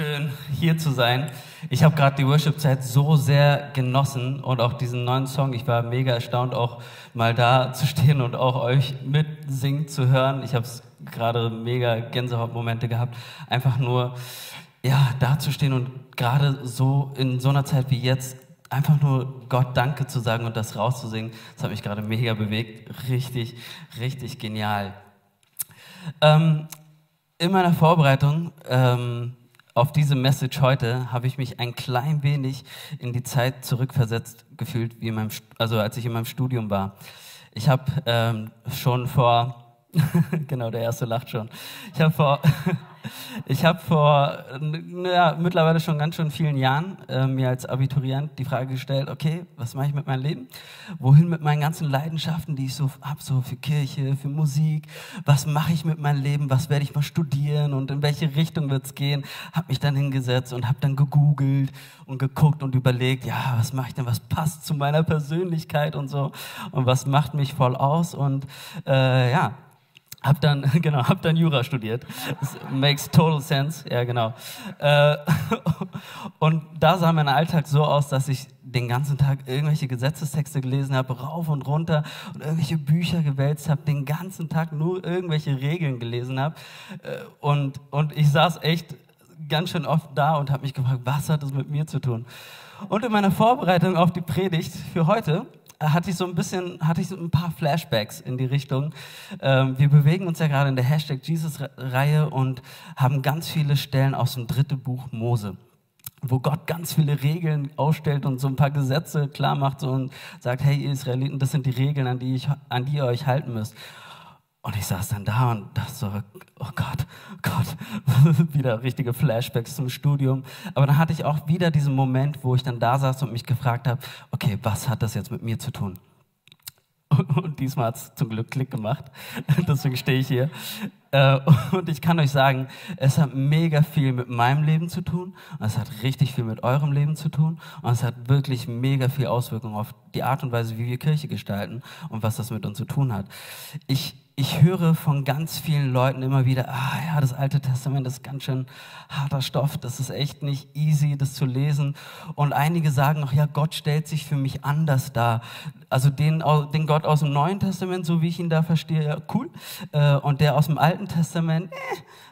schön, hier zu sein. Ich habe gerade die Worship-Zeit so sehr genossen und auch diesen neuen Song. Ich war mega erstaunt, auch mal da zu stehen und auch euch mitsingen zu hören. Ich habe gerade mega Gänsehautmomente gehabt. Einfach nur, ja, da zu stehen und gerade so in so einer Zeit wie jetzt einfach nur Gott Danke zu sagen und das rauszusingen. Das hat mich gerade mega bewegt. Richtig, richtig genial. Ähm, in meiner Vorbereitung ähm, auf diese Message heute habe ich mich ein klein wenig in die Zeit zurückversetzt gefühlt, wie in meinem, also als ich in meinem Studium war. Ich habe ähm, schon vor, genau, der erste lacht schon. Ich habe vor Ich habe vor ja, mittlerweile schon ganz schön vielen Jahren äh, mir als Abiturient die Frage gestellt, okay, was mache ich mit meinem Leben? Wohin mit meinen ganzen Leidenschaften, die ich so habe, so für Kirche, für Musik? Was mache ich mit meinem Leben? Was werde ich mal studieren und in welche Richtung wird es gehen? Habe mich dann hingesetzt und habe dann gegoogelt und geguckt und überlegt, ja, was mache ich denn? Was passt zu meiner Persönlichkeit und so? Und was macht mich voll aus? Und äh, ja, hab dann, genau, hab dann Jura studiert. Das makes total sense. Ja, genau. Äh, und da sah mein Alltag so aus, dass ich den ganzen Tag irgendwelche Gesetzestexte gelesen habe, rauf und runter und irgendwelche Bücher gewälzt habe, den ganzen Tag nur irgendwelche Regeln gelesen habe. Äh, und, und ich saß echt ganz schön oft da und habe mich gefragt, was hat das mit mir zu tun? Und in meiner Vorbereitung auf die Predigt für heute hatte ich so ein bisschen, hatte ich so ein paar Flashbacks in die Richtung. Ähm, wir bewegen uns ja gerade in der Hashtag Jesus-Reihe und haben ganz viele Stellen aus dem dritten Buch Mose wo Gott ganz viele Regeln ausstellt und so ein paar Gesetze klar macht und sagt, hey ihr Israeliten, das sind die Regeln, an die, ich, an die ihr euch halten müsst. Und ich saß dann da und dachte so, oh Gott, oh Gott, wieder richtige Flashbacks zum Studium. Aber dann hatte ich auch wieder diesen Moment, wo ich dann da saß und mich gefragt habe, okay, was hat das jetzt mit mir zu tun? Und diesmal hat es zum Glück Klick gemacht. Deswegen stehe ich hier. Äh, und ich kann euch sagen, es hat mega viel mit meinem Leben zu tun. Und es hat richtig viel mit eurem Leben zu tun. Und es hat wirklich mega viel Auswirkungen auf die Art und Weise, wie wir Kirche gestalten und was das mit uns zu tun hat. Ich ich höre von ganz vielen Leuten immer wieder, ah ja, das Alte Testament ist ganz schön harter Stoff, das ist echt nicht easy, das zu lesen. Und einige sagen auch, ja, Gott stellt sich für mich anders dar. Also den, den Gott aus dem Neuen Testament, so wie ich ihn da verstehe, ja, cool. Äh, und der aus dem Alten Testament, äh,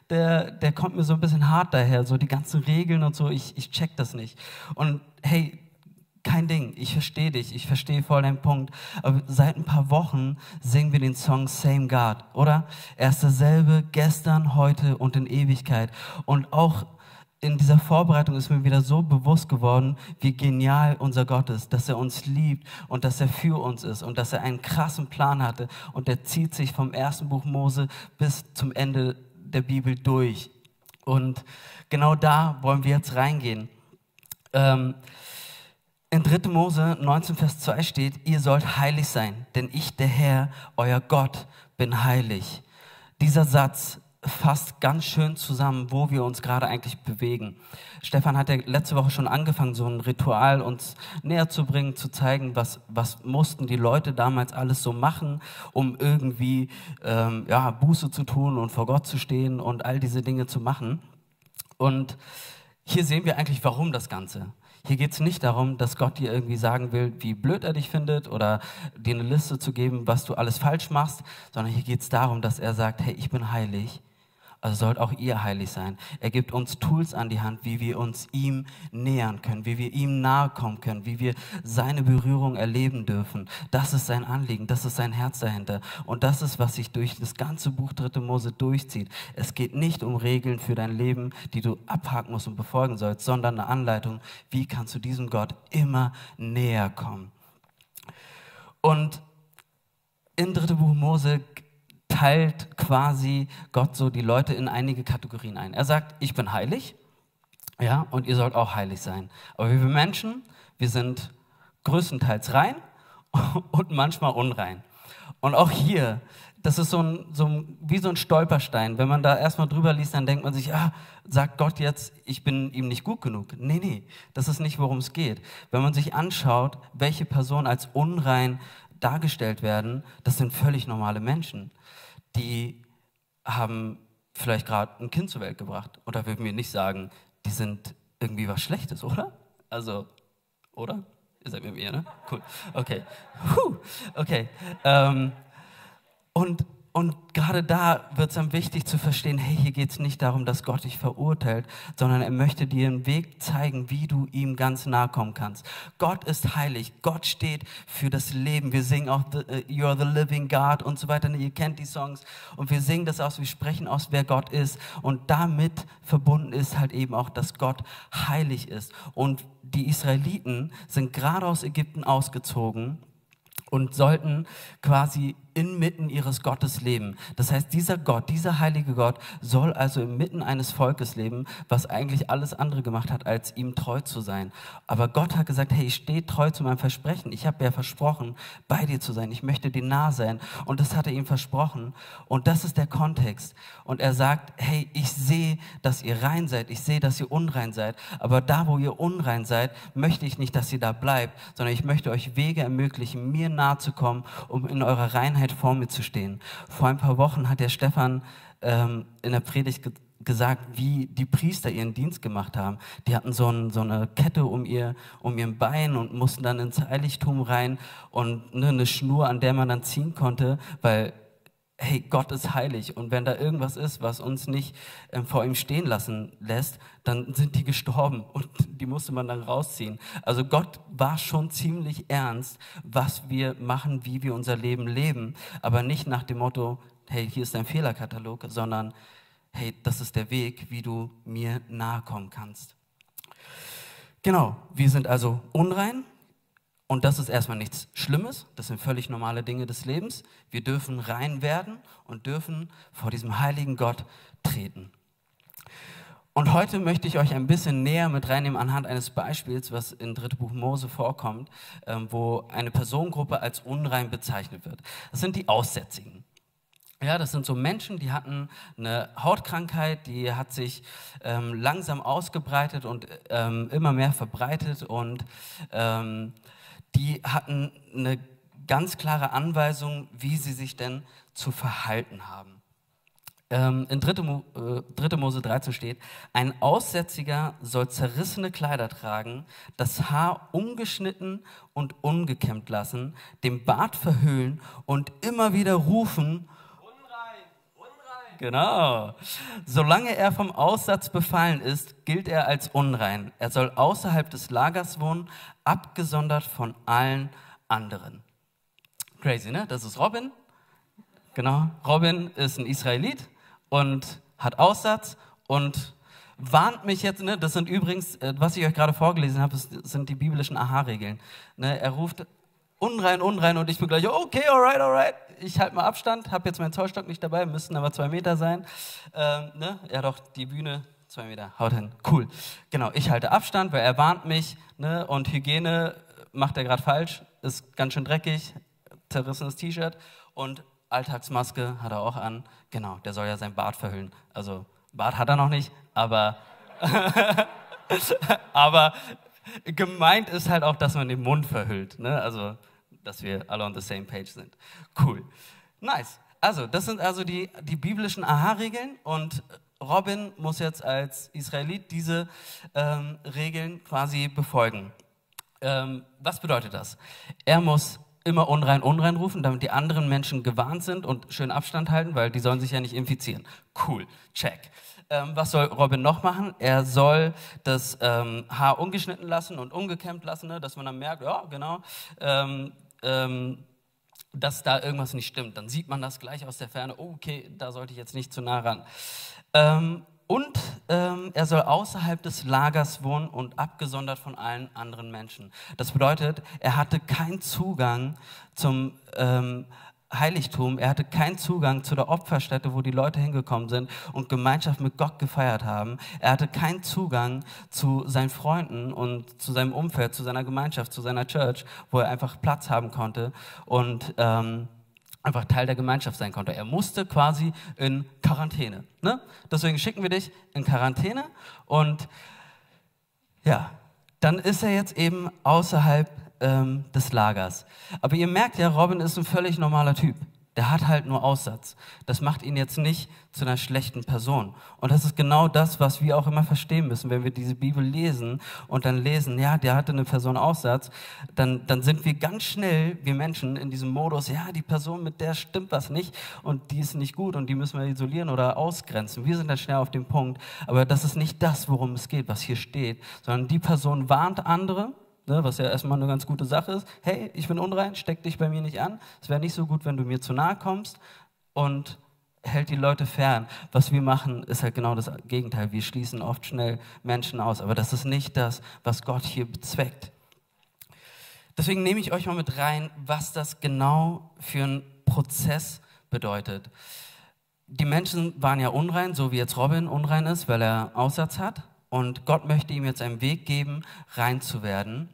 der, der kommt mir so ein bisschen hart daher, so die ganzen Regeln und so, ich, ich check das nicht. Und hey, kein Ding, ich verstehe dich, ich verstehe voll deinen Punkt. Aber seit ein paar Wochen singen wir den Song Same God, oder? Er ist derselbe gestern, heute und in Ewigkeit. Und auch in dieser Vorbereitung ist mir wieder so bewusst geworden, wie genial unser Gott ist, dass er uns liebt und dass er für uns ist und dass er einen krassen Plan hatte und der zieht sich vom ersten Buch Mose bis zum Ende der Bibel durch. Und genau da wollen wir jetzt reingehen. Ähm, in 3. Mose 19, Vers 2 steht, ihr sollt heilig sein, denn ich, der Herr, euer Gott, bin heilig. Dieser Satz fasst ganz schön zusammen, wo wir uns gerade eigentlich bewegen. Stefan hat ja letzte Woche schon angefangen, so ein Ritual uns näher zu bringen, zu zeigen, was, was mussten die Leute damals alles so machen, um irgendwie ähm, ja, Buße zu tun und vor Gott zu stehen und all diese Dinge zu machen. Und hier sehen wir eigentlich, warum das Ganze. Hier geht es nicht darum, dass Gott dir irgendwie sagen will, wie blöd er dich findet oder dir eine Liste zu geben, was du alles falsch machst, sondern hier geht es darum, dass er sagt, hey, ich bin heilig also sollt auch ihr heilig sein. Er gibt uns Tools an die Hand, wie wir uns ihm nähern können, wie wir ihm nahe kommen können, wie wir seine Berührung erleben dürfen. Das ist sein Anliegen, das ist sein Herz dahinter. Und das ist, was sich durch das ganze Buch Dritte Mose durchzieht. Es geht nicht um Regeln für dein Leben, die du abhaken musst und befolgen sollst, sondern eine Anleitung, wie kannst du diesem Gott immer näher kommen. Und in Dritte Buch Mose teilt quasi Gott so die Leute in einige Kategorien ein. Er sagt, ich bin heilig, ja, und ihr sollt auch heilig sein. Aber wir Menschen, wir sind größtenteils rein und manchmal unrein. Und auch hier, das ist so ein, so ein, wie so ein Stolperstein. Wenn man da erstmal drüber liest, dann denkt man sich, ah, sagt Gott jetzt, ich bin ihm nicht gut genug. Nee, nee, das ist nicht, worum es geht. Wenn man sich anschaut, welche Personen als unrein dargestellt werden, das sind völlig normale Menschen die haben vielleicht gerade ein Kind zur Welt gebracht. Oder würden wir nicht sagen, die sind irgendwie was Schlechtes, oder? Also, oder? Ihr seid mit mir, ne? Cool. Okay. Puh. Okay. Ähm, und und gerade da wird es dann wichtig zu verstehen, hey, hier geht es nicht darum, dass Gott dich verurteilt, sondern er möchte dir einen Weg zeigen, wie du ihm ganz nahe kommen kannst. Gott ist heilig, Gott steht für das Leben. Wir singen auch uh, You are the living God und so weiter. Ihr kennt die Songs und wir singen das aus, wir sprechen aus, wer Gott ist. Und damit verbunden ist halt eben auch, dass Gott heilig ist. Und die Israeliten sind gerade aus Ägypten ausgezogen und sollten quasi inmitten ihres Gottes leben. Das heißt, dieser Gott, dieser heilige Gott soll also inmitten eines Volkes leben, was eigentlich alles andere gemacht hat, als ihm treu zu sein. Aber Gott hat gesagt, hey, ich stehe treu zu meinem Versprechen. Ich habe ja versprochen, bei dir zu sein. Ich möchte dir nah sein. Und das hat er ihm versprochen. Und das ist der Kontext. Und er sagt, hey, ich sehe, dass ihr rein seid. Ich sehe, dass ihr unrein seid. Aber da, wo ihr unrein seid, möchte ich nicht, dass ihr da bleibt, sondern ich möchte euch Wege ermöglichen, mir nahe zu kommen, um in eurer Reinheit vor mir zu stehen. Vor ein paar Wochen hat der Stefan ähm, in der Predigt ge gesagt, wie die Priester ihren Dienst gemacht haben. Die hatten so, ein, so eine Kette um ihr, um ihren Bein und mussten dann ins Heiligtum rein und ne, eine Schnur, an der man dann ziehen konnte, weil hey, Gott ist heilig und wenn da irgendwas ist, was uns nicht äh, vor ihm stehen lassen lässt, dann sind die gestorben und die musste man dann rausziehen. Also Gott war schon ziemlich ernst, was wir machen, wie wir unser Leben leben, aber nicht nach dem Motto, hey, hier ist dein Fehlerkatalog, sondern hey, das ist der Weg, wie du mir nahe kommen kannst. Genau, wir sind also unrein, und das ist erstmal nichts Schlimmes, das sind völlig normale Dinge des Lebens. Wir dürfen rein werden und dürfen vor diesem heiligen Gott treten. Und heute möchte ich euch ein bisschen näher mit reinnehmen anhand eines Beispiels, was in 3. Buch Mose vorkommt, ähm, wo eine Personengruppe als unrein bezeichnet wird. Das sind die Aussätzigen. Ja, das sind so Menschen, die hatten eine Hautkrankheit, die hat sich ähm, langsam ausgebreitet und ähm, immer mehr verbreitet und ähm, die hatten eine ganz klare Anweisung, wie sie sich denn zu verhalten haben. Ähm, in 3. Mo, äh, 3. Mose 13 steht, ein Aussätziger soll zerrissene Kleider tragen, das Haar ungeschnitten und ungekämmt lassen, den Bart verhüllen und immer wieder rufen, Genau. Solange er vom Aussatz befallen ist, gilt er als unrein. Er soll außerhalb des Lagers wohnen, abgesondert von allen anderen. Crazy, ne? Das ist Robin. Genau. Robin ist ein Israelit und hat Aussatz und warnt mich jetzt, ne? Das sind übrigens, äh, was ich euch gerade vorgelesen habe, sind die biblischen Aha-Regeln. Ne? Er ruft unrein, unrein und ich bin gleich, okay, alright, alright. Ich halte mal Abstand, habe jetzt meinen Zollstock nicht dabei, müssten aber zwei Meter sein. Ähm, ne? Ja doch, die Bühne, zwei Meter, haut hin, cool. Genau, ich halte Abstand, weil er warnt mich ne? und Hygiene macht er gerade falsch, ist ganz schön dreckig, zerrissenes T-Shirt und Alltagsmaske hat er auch an. Genau, der soll ja sein Bart verhüllen. Also Bart hat er noch nicht, aber, aber gemeint ist halt auch, dass man den Mund verhüllt. Ne? Also dass wir alle on the same page sind. Cool. Nice. Also, das sind also die, die biblischen Aha-Regeln und Robin muss jetzt als Israelit diese ähm, Regeln quasi befolgen. Ähm, was bedeutet das? Er muss immer unrein, unrein rufen, damit die anderen Menschen gewarnt sind und schön Abstand halten, weil die sollen sich ja nicht infizieren. Cool, check. Ähm, was soll Robin noch machen? Er soll das ähm, Haar ungeschnitten lassen und ungekämmt lassen, ne, dass man dann merkt, ja, genau, ähm, ähm, dass da irgendwas nicht stimmt. Dann sieht man das gleich aus der Ferne, oh, okay, da sollte ich jetzt nicht zu nah ran. Und ähm, er soll außerhalb des Lagers wohnen und abgesondert von allen anderen Menschen. Das bedeutet, er hatte keinen Zugang zum ähm, Heiligtum. Er hatte keinen Zugang zu der Opferstätte, wo die Leute hingekommen sind und Gemeinschaft mit Gott gefeiert haben. Er hatte keinen Zugang zu seinen Freunden und zu seinem Umfeld, zu seiner Gemeinschaft, zu seiner Church, wo er einfach Platz haben konnte und ähm, einfach Teil der Gemeinschaft sein konnte. Er musste quasi in Quarantäne. Ne? Deswegen schicken wir dich in Quarantäne und ja, dann ist er jetzt eben außerhalb ähm, des Lagers. Aber ihr merkt ja, Robin ist ein völlig normaler Typ. Der hat halt nur Aussatz. Das macht ihn jetzt nicht zu einer schlechten Person. Und das ist genau das, was wir auch immer verstehen müssen, wenn wir diese Bibel lesen und dann lesen, ja, der hatte eine Person Aussatz, dann, dann sind wir ganz schnell, wir Menschen, in diesem Modus, ja, die Person, mit der stimmt was nicht und die ist nicht gut und die müssen wir isolieren oder ausgrenzen. Wir sind dann schnell auf dem Punkt. Aber das ist nicht das, worum es geht, was hier steht, sondern die Person warnt andere, ne, was ja erstmal eine ganz gute Sache ist. Hey, ich bin unrein, steck dich bei mir nicht an. Es wäre nicht so gut, wenn du mir zu nahe kommst und hält die Leute fern. Was wir machen, ist halt genau das Gegenteil. Wir schließen oft schnell Menschen aus, aber das ist nicht das, was Gott hier bezweckt. Deswegen nehme ich euch mal mit rein, was das genau für ein Prozess bedeutet. Die Menschen waren ja unrein, so wie jetzt Robin unrein ist, weil er Aussatz hat. Und Gott möchte ihm jetzt einen Weg geben, rein zu werden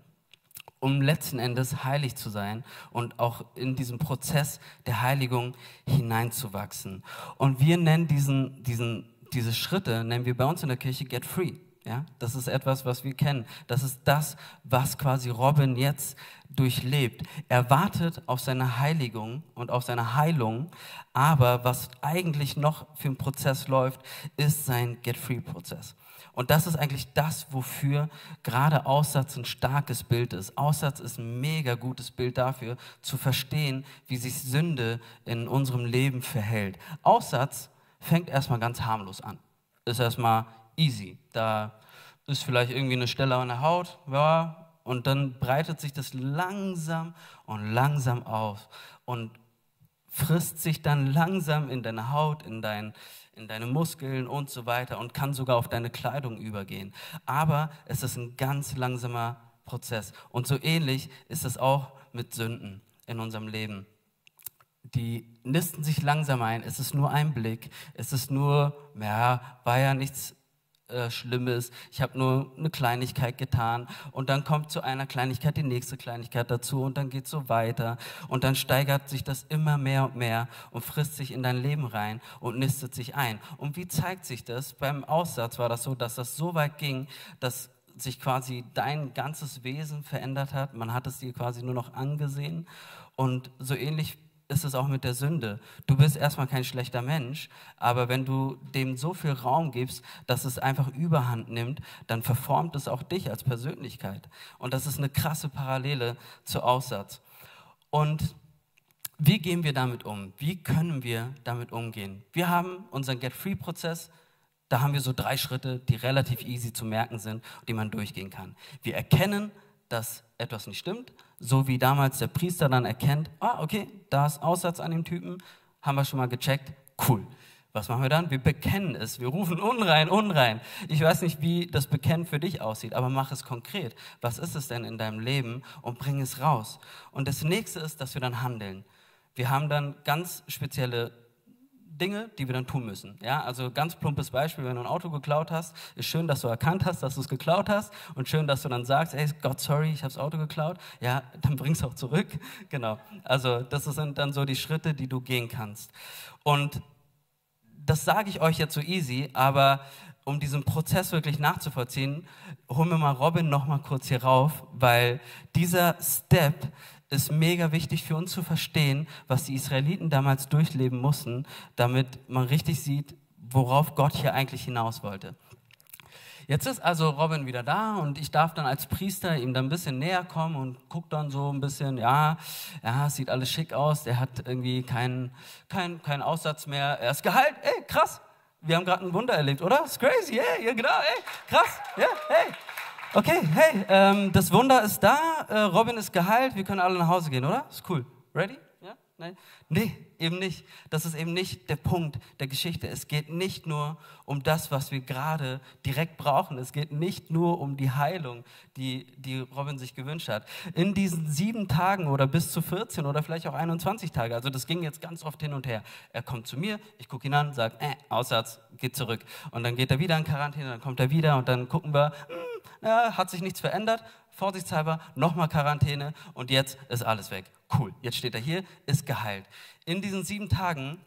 um letzten Endes heilig zu sein und auch in diesen Prozess der Heiligung hineinzuwachsen. Und wir nennen diesen, diesen, diese Schritte, nennen wir bei uns in der Kirche Get Free. Ja, das ist etwas, was wir kennen. Das ist das, was quasi Robin jetzt durchlebt. Er wartet auf seine Heiligung und auf seine Heilung, aber was eigentlich noch für ein Prozess läuft, ist sein Get-Free-Prozess. Und das ist eigentlich das, wofür gerade Aussatz ein starkes Bild ist. Aussatz ist ein mega gutes Bild dafür, zu verstehen, wie sich Sünde in unserem Leben verhält. Aussatz fängt erstmal ganz harmlos an. Ist erstmal easy. Da ist vielleicht irgendwie eine Stelle an der Haut, ja, und dann breitet sich das langsam und langsam auf und frisst sich dann langsam in deine Haut, in dein, in deine Muskeln und so weiter und kann sogar auf deine Kleidung übergehen. Aber es ist ein ganz langsamer Prozess. Und so ähnlich ist es auch mit Sünden in unserem Leben. Die nisten sich langsam ein. Es ist nur ein Blick. Es ist nur, ja, war ja nichts äh, Schlimmes, ich habe nur eine Kleinigkeit getan und dann kommt zu einer Kleinigkeit die nächste Kleinigkeit dazu und dann geht es so weiter und dann steigert sich das immer mehr und mehr und frisst sich in dein Leben rein und nistet sich ein. Und wie zeigt sich das? Beim Aussatz war das so, dass das so weit ging, dass sich quasi dein ganzes Wesen verändert hat. Man hat es dir quasi nur noch angesehen. Und so ähnlich ist es auch mit der Sünde. Du bist erstmal kein schlechter Mensch, aber wenn du dem so viel Raum gibst, dass es einfach überhand nimmt, dann verformt es auch dich als Persönlichkeit. Und das ist eine krasse Parallele zu Aussatz. Und wie gehen wir damit um? Wie können wir damit umgehen? Wir haben unseren Get-Free-Prozess. Da haben wir so drei Schritte, die relativ easy zu merken sind, die man durchgehen kann. Wir erkennen, dass etwas nicht stimmt, so wie damals der Priester dann erkennt, ah, okay, da ist Aussatz an dem Typen, haben wir schon mal gecheckt, cool. Was machen wir dann? Wir bekennen es. Wir rufen unrein, unrein. Ich weiß nicht, wie das Bekennen für dich aussieht, aber mach es konkret. Was ist es denn in deinem Leben und bring es raus. Und das nächste ist, dass wir dann handeln. Wir haben dann ganz spezielle Dinge, die wir dann tun müssen. Ja, also ganz plumpes Beispiel, wenn du ein Auto geklaut hast, ist schön, dass du erkannt hast, dass du es geklaut hast und schön, dass du dann sagst, hey Gott, sorry, ich habe das Auto geklaut. Ja, dann bring es auch zurück. Genau. Also das sind dann so die Schritte, die du gehen kannst. Und das sage ich euch jetzt so easy, aber um diesen Prozess wirklich nachzuvollziehen, holen wir mal Robin noch mal kurz hier rauf, weil dieser Step ist mega wichtig für uns zu verstehen, was die Israeliten damals durchleben mussten, damit man richtig sieht, worauf Gott hier eigentlich hinaus wollte. Jetzt ist also Robin wieder da und ich darf dann als Priester ihm dann ein bisschen näher kommen und guck dann so ein bisschen, ja, ja, sieht alles schick aus, er hat irgendwie keinen kein, kein Aussatz mehr, er ist geheilt, ey, krass, wir haben gerade ein Wunder erlebt, oder? Ist crazy, yeah, ja, genau, ey, krass, ja, yeah, hey. Okay, hey, ähm, das Wunder ist da, äh, Robin ist geheilt, wir können alle nach Hause gehen, oder? Ist cool. Ready? Nein? Nee, eben nicht. Das ist eben nicht der Punkt der Geschichte. Es geht nicht nur um das, was wir gerade direkt brauchen. Es geht nicht nur um die Heilung, die, die Robin sich gewünscht hat. In diesen sieben Tagen oder bis zu 14 oder vielleicht auch 21 Tage, also das ging jetzt ganz oft hin und her. Er kommt zu mir, ich gucke ihn an, sage, äh, Aussatz, geht zurück. Und dann geht er wieder in Quarantäne, dann kommt er wieder und dann gucken wir, mh, hm, ja, hat sich nichts verändert, vorsichtshalber nochmal Quarantäne und jetzt ist alles weg. Cool, jetzt steht er hier, ist geheilt. In diesen sieben Tagen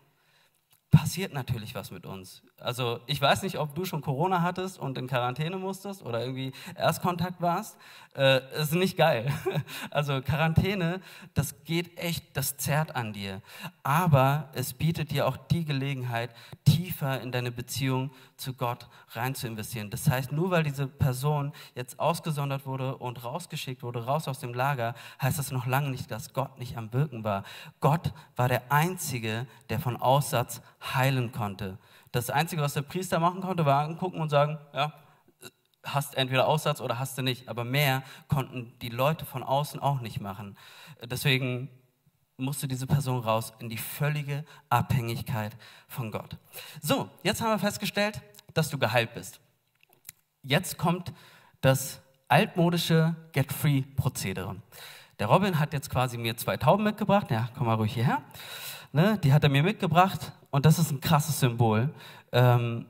passiert natürlich was mit uns. Also ich weiß nicht, ob du schon Corona hattest und in Quarantäne musstest oder irgendwie Erstkontakt warst. äh, ist nicht geil. Also Quarantäne, das geht echt, das zerrt an dir. Aber es bietet dir auch die Gelegenheit, tiefer in deine Beziehung zu Gott rein zu investieren. Das heißt, nur weil diese Person jetzt ausgesondert wurde und rausgeschickt wurde, raus aus dem Lager, heißt das noch lange nicht, dass Gott nicht am Wirken war. Gott war der Einzige, der von Aussatz heilen konnte. Das Einzige, was der Priester machen konnte, war angucken und sagen, ja, hast entweder Aussatz oder hast du nicht. Aber mehr konnten die Leute von außen auch nicht machen. Deswegen musste diese Person raus in die völlige Abhängigkeit von Gott. So, jetzt haben wir festgestellt, dass du geheilt bist. Jetzt kommt das altmodische Get-Free-Prozedere. Der Robin hat jetzt quasi mir zwei Tauben mitgebracht. Ja, komm mal ruhig hierher. Ne, die hat er mir mitgebracht und das ist ein krasses Symbol. Ähm,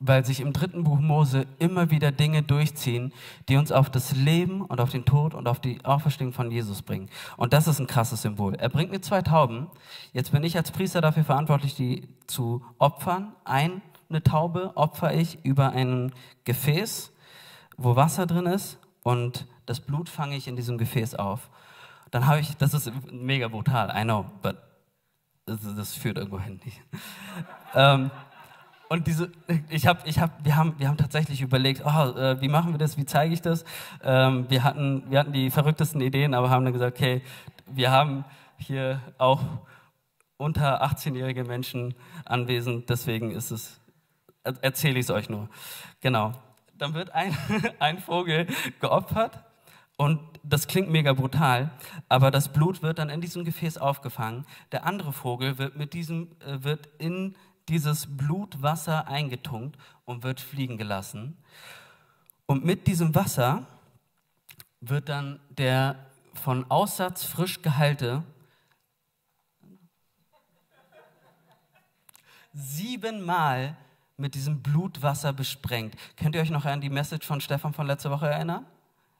weil sich im dritten Buch Mose immer wieder Dinge durchziehen, die uns auf das Leben und auf den Tod und auf die Auferstehung von Jesus bringen. Und das ist ein krasses Symbol. Er bringt mir zwei Tauben. Jetzt bin ich als Priester dafür verantwortlich, die zu opfern. Eine Taube opfer ich über ein Gefäß, wo Wasser drin ist und das Blut fange ich in diesem Gefäß auf. Dann habe ich, das ist mega brutal, I know, but das, das führt irgendwo hin. ähm, und diese, ich hab, ich hab, wir, haben, wir haben tatsächlich überlegt, oh, äh, wie machen wir das, wie zeige ich das? Ähm, wir, hatten, wir hatten die verrücktesten Ideen, aber haben dann gesagt, okay, wir haben hier auch unter 18-jährige Menschen anwesend, deswegen ist es, erzähle ich es euch nur. Genau. Dann wird ein, ein Vogel geopfert und das klingt mega brutal, aber das Blut wird dann in diesem Gefäß aufgefangen. Der andere Vogel wird mit diesem, äh, wird in dieses Blutwasser eingetunkt und wird fliegen gelassen. Und mit diesem Wasser wird dann der von Aussatz frisch geheilte siebenmal mit diesem Blutwasser besprengt. Könnt ihr euch noch an die Message von Stefan von letzter Woche erinnern?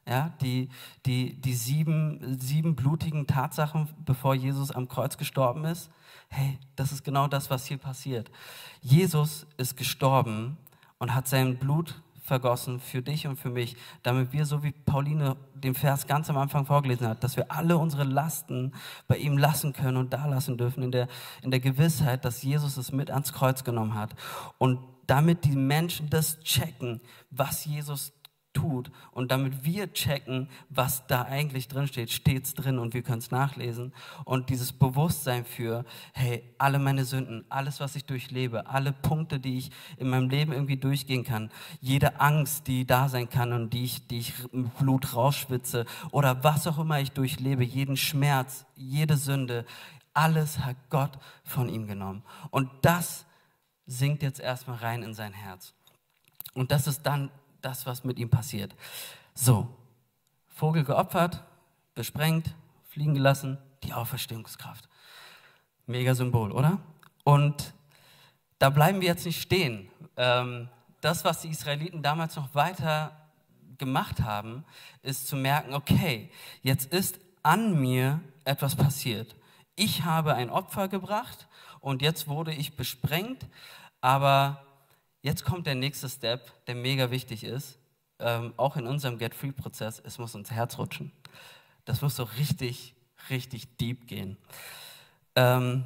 Ja, die, die, die sieben, sieben blutigen Tatsachen, bevor Jesus am Kreuz gestorben ist. Hey, das ist genau das, was hier passiert. Jesus ist gestorben und hat sein Blut vergossen für dich und für mich, damit wir, so wie Pauline den Vers ganz am Anfang vorgelesen hat, dass wir alle unsere Lasten bei ihm lassen können und da lassen dürfen, in der, in der Gewissheit, dass Jesus es mit ans Kreuz genommen hat. Und damit die Menschen das checken, was Jesus tut. Und damit wir checken, was da eigentlich drin steht, steht es drin und wir können es nachlesen. Und dieses Bewusstsein für, hey, alle meine Sünden, alles, was ich durchlebe, alle Punkte, die ich in meinem Leben irgendwie durchgehen kann, jede Angst, die da sein kann und die ich, die ich mit Blut rausschwitze oder was auch immer ich durchlebe, jeden Schmerz, jede Sünde, alles hat Gott von ihm genommen. Und das sinkt jetzt erstmal rein in sein Herz. Und das ist dann das, was mit ihm passiert. So, Vogel geopfert, besprengt, fliegen gelassen, die Auferstehungskraft. Mega Symbol, oder? Und da bleiben wir jetzt nicht stehen. Ähm, das, was die Israeliten damals noch weiter gemacht haben, ist zu merken, okay, jetzt ist an mir etwas passiert. Ich habe ein Opfer gebracht und jetzt wurde ich besprengt, aber Jetzt kommt der nächste Step, der mega wichtig ist, ähm, auch in unserem Get-Free-Prozess, es muss ins Herz rutschen. Das muss so richtig, richtig deep gehen. Ähm,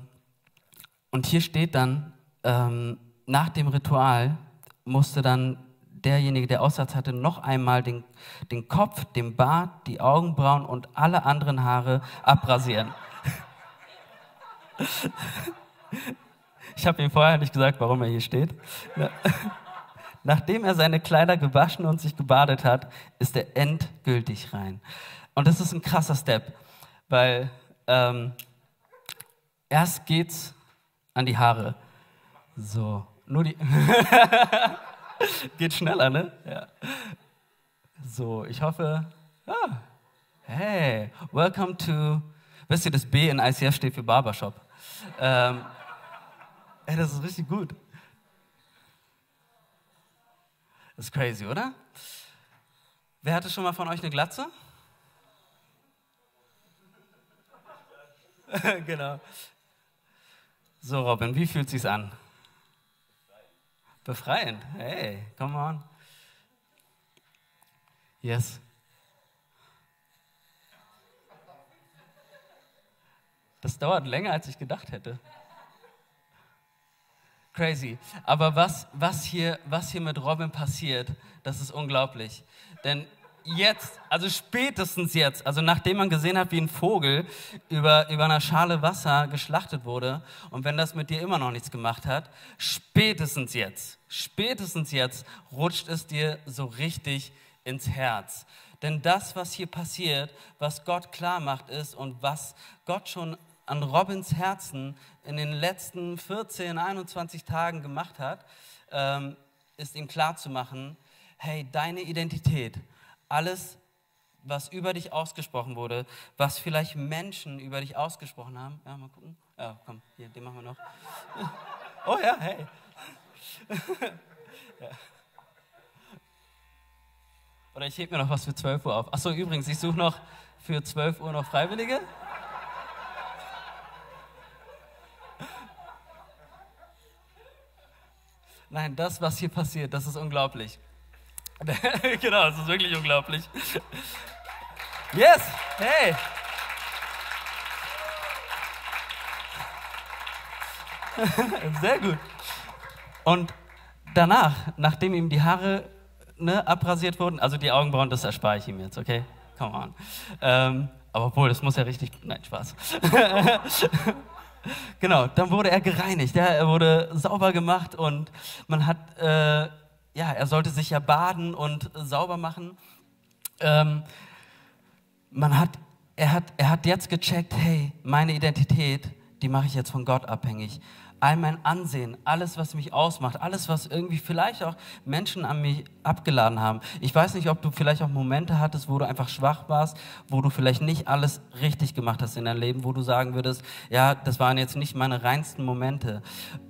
und hier steht dann, ähm, nach dem Ritual musste dann derjenige, der Aussatz hatte, noch einmal den, den Kopf, den Bart, die Augenbrauen und alle anderen Haare abrasieren. Ich habe ihm vorher nicht gesagt, warum er hier steht. Nachdem er seine Kleider gewaschen und sich gebadet hat, ist er endgültig rein. Und das ist ein krasser Step, weil ähm, erst geht's an die Haare. So, nur die. Geht schneller, ne? Ja. So, ich hoffe. Ah, hey, welcome to. Wisst ihr, das B in ICF steht für Barbershop. Ähm, Ey, das ist richtig gut. Das ist crazy, oder? Wer hatte schon mal von euch eine Glatze? genau. So, Robin, wie fühlt sich's an? Befreiend. Hey, come on. Yes. Das dauert länger, als ich gedacht hätte. Crazy. Aber was, was, hier, was hier mit Robin passiert, das ist unglaublich. Denn jetzt, also spätestens jetzt, also nachdem man gesehen hat, wie ein Vogel über, über einer Schale Wasser geschlachtet wurde, und wenn das mit dir immer noch nichts gemacht hat, spätestens jetzt, spätestens jetzt rutscht es dir so richtig ins Herz. Denn das, was hier passiert, was Gott klar macht, ist und was Gott schon an Robins Herzen in den letzten 14, 21 Tagen gemacht hat, ähm, ist ihm klar zu machen, hey, deine Identität, alles, was über dich ausgesprochen wurde, was vielleicht Menschen über dich ausgesprochen haben. Ja, mal gucken. Ja, komm, hier, den machen wir noch. Oh ja, hey. Oder ich hebe mir noch was für 12 Uhr auf. Achso, übrigens, ich suche noch für 12 Uhr noch Freiwillige. Nein, das, was hier passiert, das ist unglaublich. genau, das ist wirklich unglaublich. Yes, hey. Sehr gut. Und danach, nachdem ihm die Haare ne, abrasiert wurden, also die Augenbrauen, das erspare ich ihm jetzt, okay? Come on. Ähm, aber obwohl, das muss ja richtig. Nein, Spaß. genau, dann wurde er gereinigt, ja, er wurde sauber gemacht und man hat. Äh, ja, er sollte sich ja baden und sauber machen. Ähm, man hat, er, hat, er hat jetzt gecheckt, hey, meine Identität, die mache ich jetzt von Gott abhängig all mein Ansehen, alles, was mich ausmacht, alles, was irgendwie vielleicht auch Menschen an mich abgeladen haben. Ich weiß nicht, ob du vielleicht auch Momente hattest, wo du einfach schwach warst, wo du vielleicht nicht alles richtig gemacht hast in deinem Leben, wo du sagen würdest, ja, das waren jetzt nicht meine reinsten Momente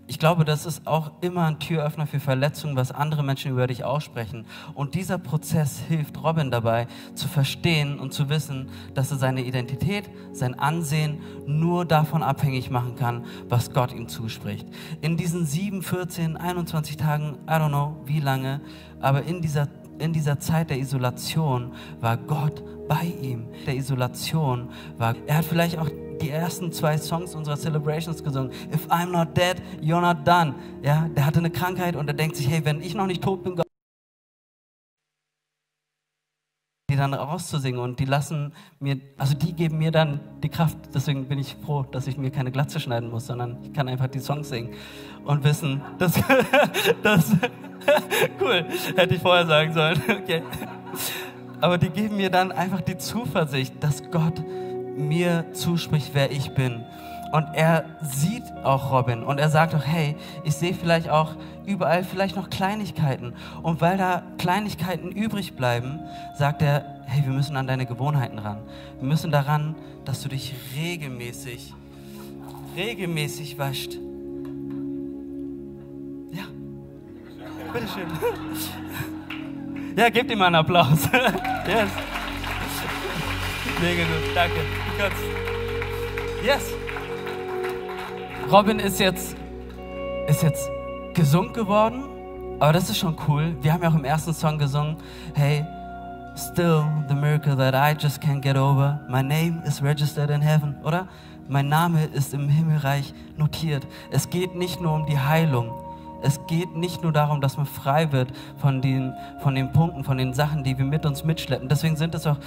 ich glaube, das ist auch immer ein Türöffner für Verletzungen, was andere Menschen über dich aussprechen. Und dieser Prozess hilft Robin dabei, zu verstehen und zu wissen, dass er seine Identität, sein Ansehen nur davon abhängig machen kann, was Gott ihm zuspricht. In diesen sieben, 14, 21 Tagen, I don't know wie lange, aber in dieser, in dieser Zeit der Isolation war Gott bei ihm. Der Isolation war, er hat vielleicht auch die ersten zwei Songs unserer Celebrations gesungen. If I'm not dead, you're not done. Ja, der hatte eine Krankheit und er denkt sich, hey, wenn ich noch nicht tot bin, Gott, die dann rauszusingen und die lassen mir, also die geben mir dann die Kraft. Deswegen bin ich froh, dass ich mir keine Glatze schneiden muss, sondern ich kann einfach die Songs singen und wissen, dass, das, cool, hätte ich vorher sagen sollen, okay. Aber die geben mir dann einfach die Zuversicht, dass Gott mir zuspricht, wer ich bin. Und er sieht auch Robin und er sagt auch, hey, ich sehe vielleicht auch überall vielleicht noch Kleinigkeiten. Und weil da Kleinigkeiten übrig bleiben, sagt er, hey, wir müssen an deine Gewohnheiten ran. Wir müssen daran, dass du dich regelmäßig, regelmäßig wascht. Ja, bitteschön. Ja, gebt ihm einen Applaus. yes. Mega gut, danke. Ganz. Yes. Robin ist jetzt, ist jetzt gesund geworden, aber das ist schon cool. Wir haben ja auch im ersten Song gesungen, hey, still the miracle that I just can't get over. My name is registered in heaven, oder? Mein Name ist im Himmelreich notiert. Es geht nicht nur um die Heilung, es geht nicht nur darum, dass man frei wird von den, von den Punkten, von den Sachen, die wir mit uns mitschleppen. Deswegen sind es auch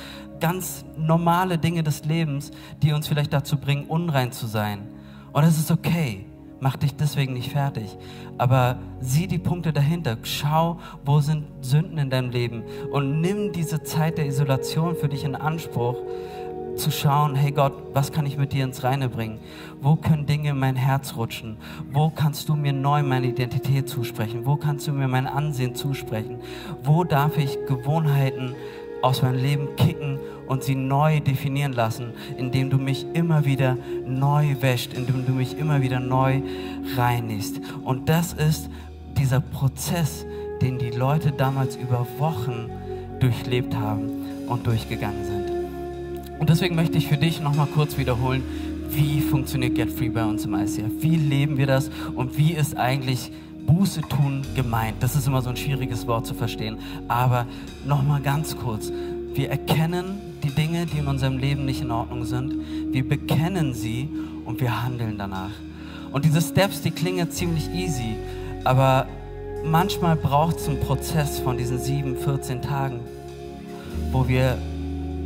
ganz normale Dinge des Lebens, die uns vielleicht dazu bringen, unrein zu sein. Und es ist okay. Mach dich deswegen nicht fertig. Aber sieh die Punkte dahinter. Schau, wo sind Sünden in deinem Leben. Und nimm diese Zeit der Isolation für dich in Anspruch, zu schauen, hey Gott, was kann ich mit dir ins Reine bringen? Wo können Dinge in mein Herz rutschen? Wo kannst du mir neu meine Identität zusprechen? Wo kannst du mir mein Ansehen zusprechen? Wo darf ich Gewohnheiten aus meinem Leben kicken und sie neu definieren lassen, indem du mich immer wieder neu wäscht, indem du mich immer wieder neu reinigst. Und das ist dieser Prozess, den die Leute damals über Wochen durchlebt haben und durchgegangen sind. Und deswegen möchte ich für dich nochmal kurz wiederholen, wie funktioniert Get Free bei uns im ICF? Wie leben wir das und wie ist eigentlich Buße tun gemeint? Das ist immer so ein schwieriges Wort zu verstehen. Aber nochmal ganz kurz. Wir erkennen die Dinge, die in unserem Leben nicht in Ordnung sind. Wir bekennen sie und wir handeln danach. Und diese Steps, die klingen ziemlich easy, aber manchmal braucht es einen Prozess von diesen sieben, 14 Tagen, wo wir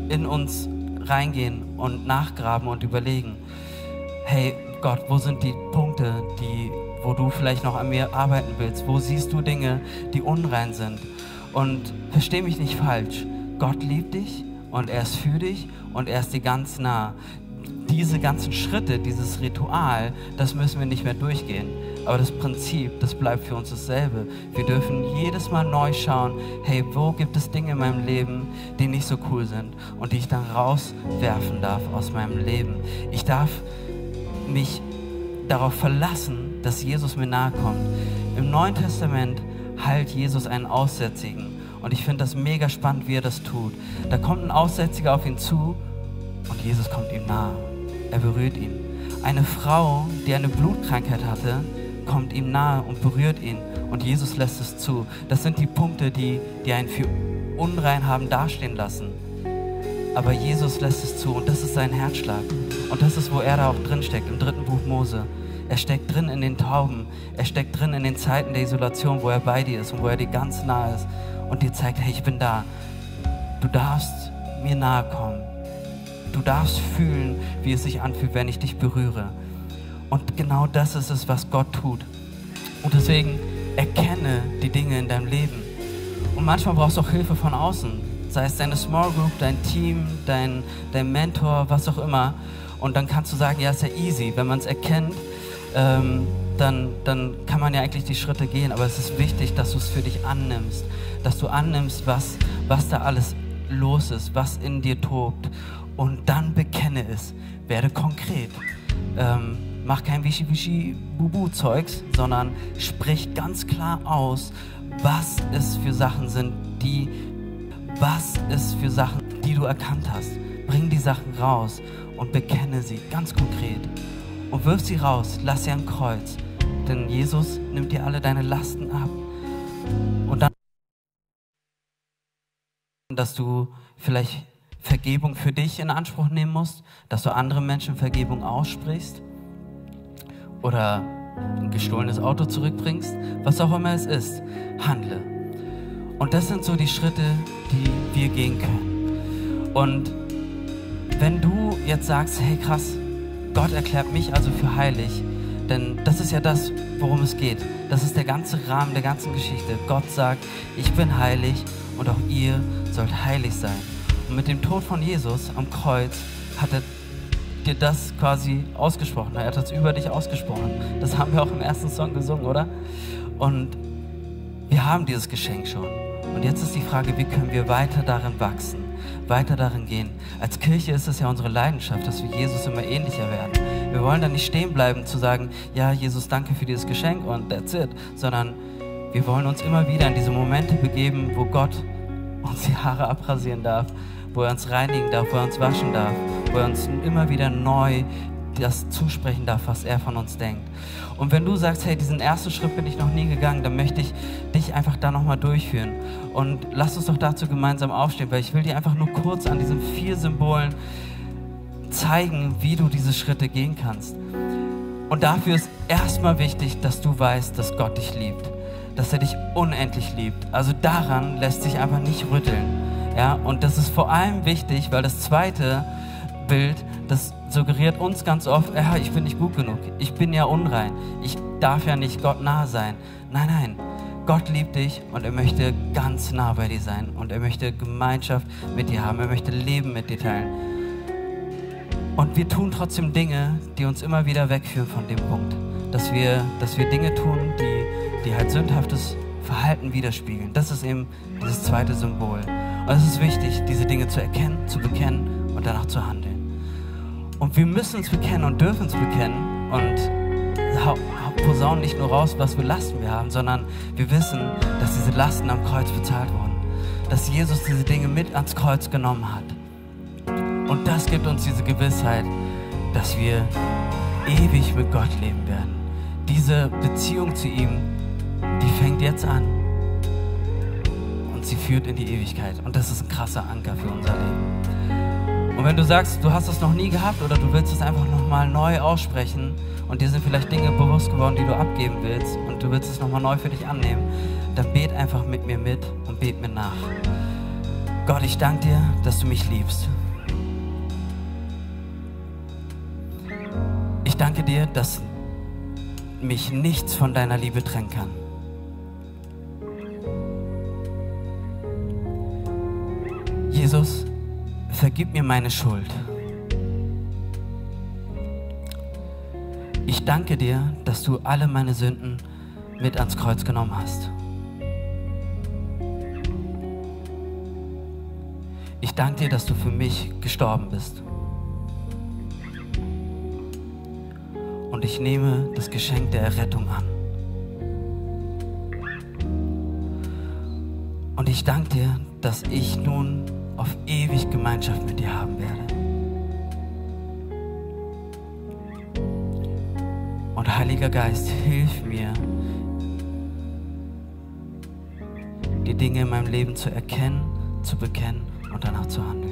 in uns reingehen und nachgraben und überlegen, hey Gott, wo sind die Punkte, die, wo du vielleicht noch an mir arbeiten willst? Wo siehst du Dinge, die unrein sind? Und versteh mich nicht falsch, Gott liebt dich und er ist für dich und er ist dir ganz nah. Diese ganzen Schritte, dieses Ritual, das müssen wir nicht mehr durchgehen. Aber das Prinzip, das bleibt für uns dasselbe. Wir dürfen jedes Mal neu schauen, hey, wo gibt es Dinge in meinem Leben, die nicht so cool sind und die ich dann rauswerfen darf aus meinem Leben. Ich darf mich darauf verlassen, dass Jesus mir nahe kommt. Im Neuen Testament heilt Jesus einen Aussätzigen. Und ich finde das mega spannend, wie er das tut. Da kommt ein Aussätziger auf ihn zu und Jesus kommt ihm nahe. Er berührt ihn. Eine Frau, die eine Blutkrankheit hatte, kommt ihm nahe und berührt ihn. Und Jesus lässt es zu. Das sind die Punkte, die, die einen für unrein haben dastehen lassen. Aber Jesus lässt es zu und das ist sein Herzschlag. Und das ist, wo er da auch drin steckt, im dritten Buch Mose. Er steckt drin in den Tauben. Er steckt drin in den Zeiten der Isolation, wo er bei dir ist und wo er dir ganz nah ist und dir zeigt, hey, ich bin da. Du darfst mir nahe kommen. Du darfst fühlen, wie es sich anfühlt, wenn ich dich berühre. Und genau das ist es, was Gott tut. Und deswegen erkenne die Dinge in deinem Leben. Und manchmal brauchst du auch Hilfe von außen. Sei es deine Small Group, dein Team, dein, dein Mentor, was auch immer. Und dann kannst du sagen, ja, ist ja easy. Wenn man es erkennt, ähm, dann, dann kann man ja eigentlich die Schritte gehen. Aber es ist wichtig, dass du es für dich annimmst. Dass du annimmst, was, was da alles los ist, was in dir tobt. Und dann bekenne es. Werde konkret. Ähm, mach kein Wischi-Wischi-Bubu-Zeugs, sondern sprich ganz klar aus, was es für Sachen sind, die, was es für Sachen, die du erkannt hast. Bring die Sachen raus und bekenne sie ganz konkret. Und wirf sie raus, lass sie am Kreuz. Denn Jesus nimmt dir alle deine Lasten ab. Und dann, dass du vielleicht Vergebung für dich in Anspruch nehmen musst, dass du anderen Menschen Vergebung aussprichst oder ein gestohlenes Auto zurückbringst, was auch immer es ist, handle. Und das sind so die Schritte, die wir gehen können. Und wenn du jetzt sagst, hey krass, Gott erklärt mich also für heilig, denn das ist ja das, worum es geht. Das ist der ganze Rahmen der ganzen Geschichte. Gott sagt, ich bin heilig und auch ihr sollt heilig sein. Und mit dem Tod von Jesus am Kreuz hat er dir das quasi ausgesprochen. Er hat das über dich ausgesprochen. Das haben wir auch im ersten Song gesungen, oder? Und wir haben dieses Geschenk schon. Und jetzt ist die Frage, wie können wir weiter darin wachsen? weiter darin gehen. Als Kirche ist es ja unsere Leidenschaft, dass wir Jesus immer ähnlicher werden. Wir wollen da nicht stehen bleiben zu sagen, ja, Jesus, danke für dieses Geschenk und that's it, sondern wir wollen uns immer wieder in diese Momente begeben, wo Gott uns die Haare abrasieren darf, wo er uns reinigen darf, wo er uns waschen darf, wo er uns immer wieder neu das zusprechen darf, was er von uns denkt. Und wenn du sagst, hey, diesen ersten Schritt bin ich noch nie gegangen, dann möchte ich dich einfach da nochmal durchführen. Und lass uns doch dazu gemeinsam aufstehen, weil ich will dir einfach nur kurz an diesen vier Symbolen zeigen, wie du diese Schritte gehen kannst. Und dafür ist erstmal wichtig, dass du weißt, dass Gott dich liebt, dass er dich unendlich liebt. Also daran lässt sich einfach nicht rütteln. Ja, und das ist vor allem wichtig, weil das zweite Bild, das suggeriert uns ganz oft, ja, ich bin nicht gut genug, ich bin ja unrein, ich darf ja nicht Gott nah sein. Nein, nein, Gott liebt dich und er möchte ganz nah bei dir sein und er möchte Gemeinschaft mit dir haben, er möchte Leben mit dir teilen. Und wir tun trotzdem Dinge, die uns immer wieder wegführen von dem Punkt, dass wir, dass wir Dinge tun, die, die halt sündhaftes Verhalten widerspiegeln. Das ist eben dieses zweite Symbol. Und es ist wichtig, diese Dinge zu erkennen, zu bekennen und danach zu handeln. Und wir müssen uns bekennen und dürfen uns bekennen und posaunen nicht nur raus, was für Lasten wir haben, sondern wir wissen, dass diese Lasten am Kreuz bezahlt wurden. Dass Jesus diese Dinge mit ans Kreuz genommen hat. Und das gibt uns diese Gewissheit, dass wir ewig mit Gott leben werden. Diese Beziehung zu ihm, die fängt jetzt an. Und sie führt in die Ewigkeit. Und das ist ein krasser Anker für unser Leben. Und wenn du sagst, du hast es noch nie gehabt oder du willst es einfach nochmal neu aussprechen und dir sind vielleicht Dinge bewusst geworden, die du abgeben willst und du willst es nochmal neu für dich annehmen, dann bet einfach mit mir mit und bet mir nach. Gott, ich danke dir, dass du mich liebst. Ich danke dir, dass mich nichts von deiner Liebe trennen kann. Jesus, vergib mir meine Schuld. Ich danke dir, dass du alle meine Sünden mit ans Kreuz genommen hast. Ich danke dir, dass du für mich gestorben bist. Und ich nehme das Geschenk der Errettung an. Und ich danke dir, dass ich nun auf ewig Gemeinschaft mit dir haben werde. Und Heiliger Geist, hilf mir, die Dinge in meinem Leben zu erkennen, zu bekennen und danach zu handeln.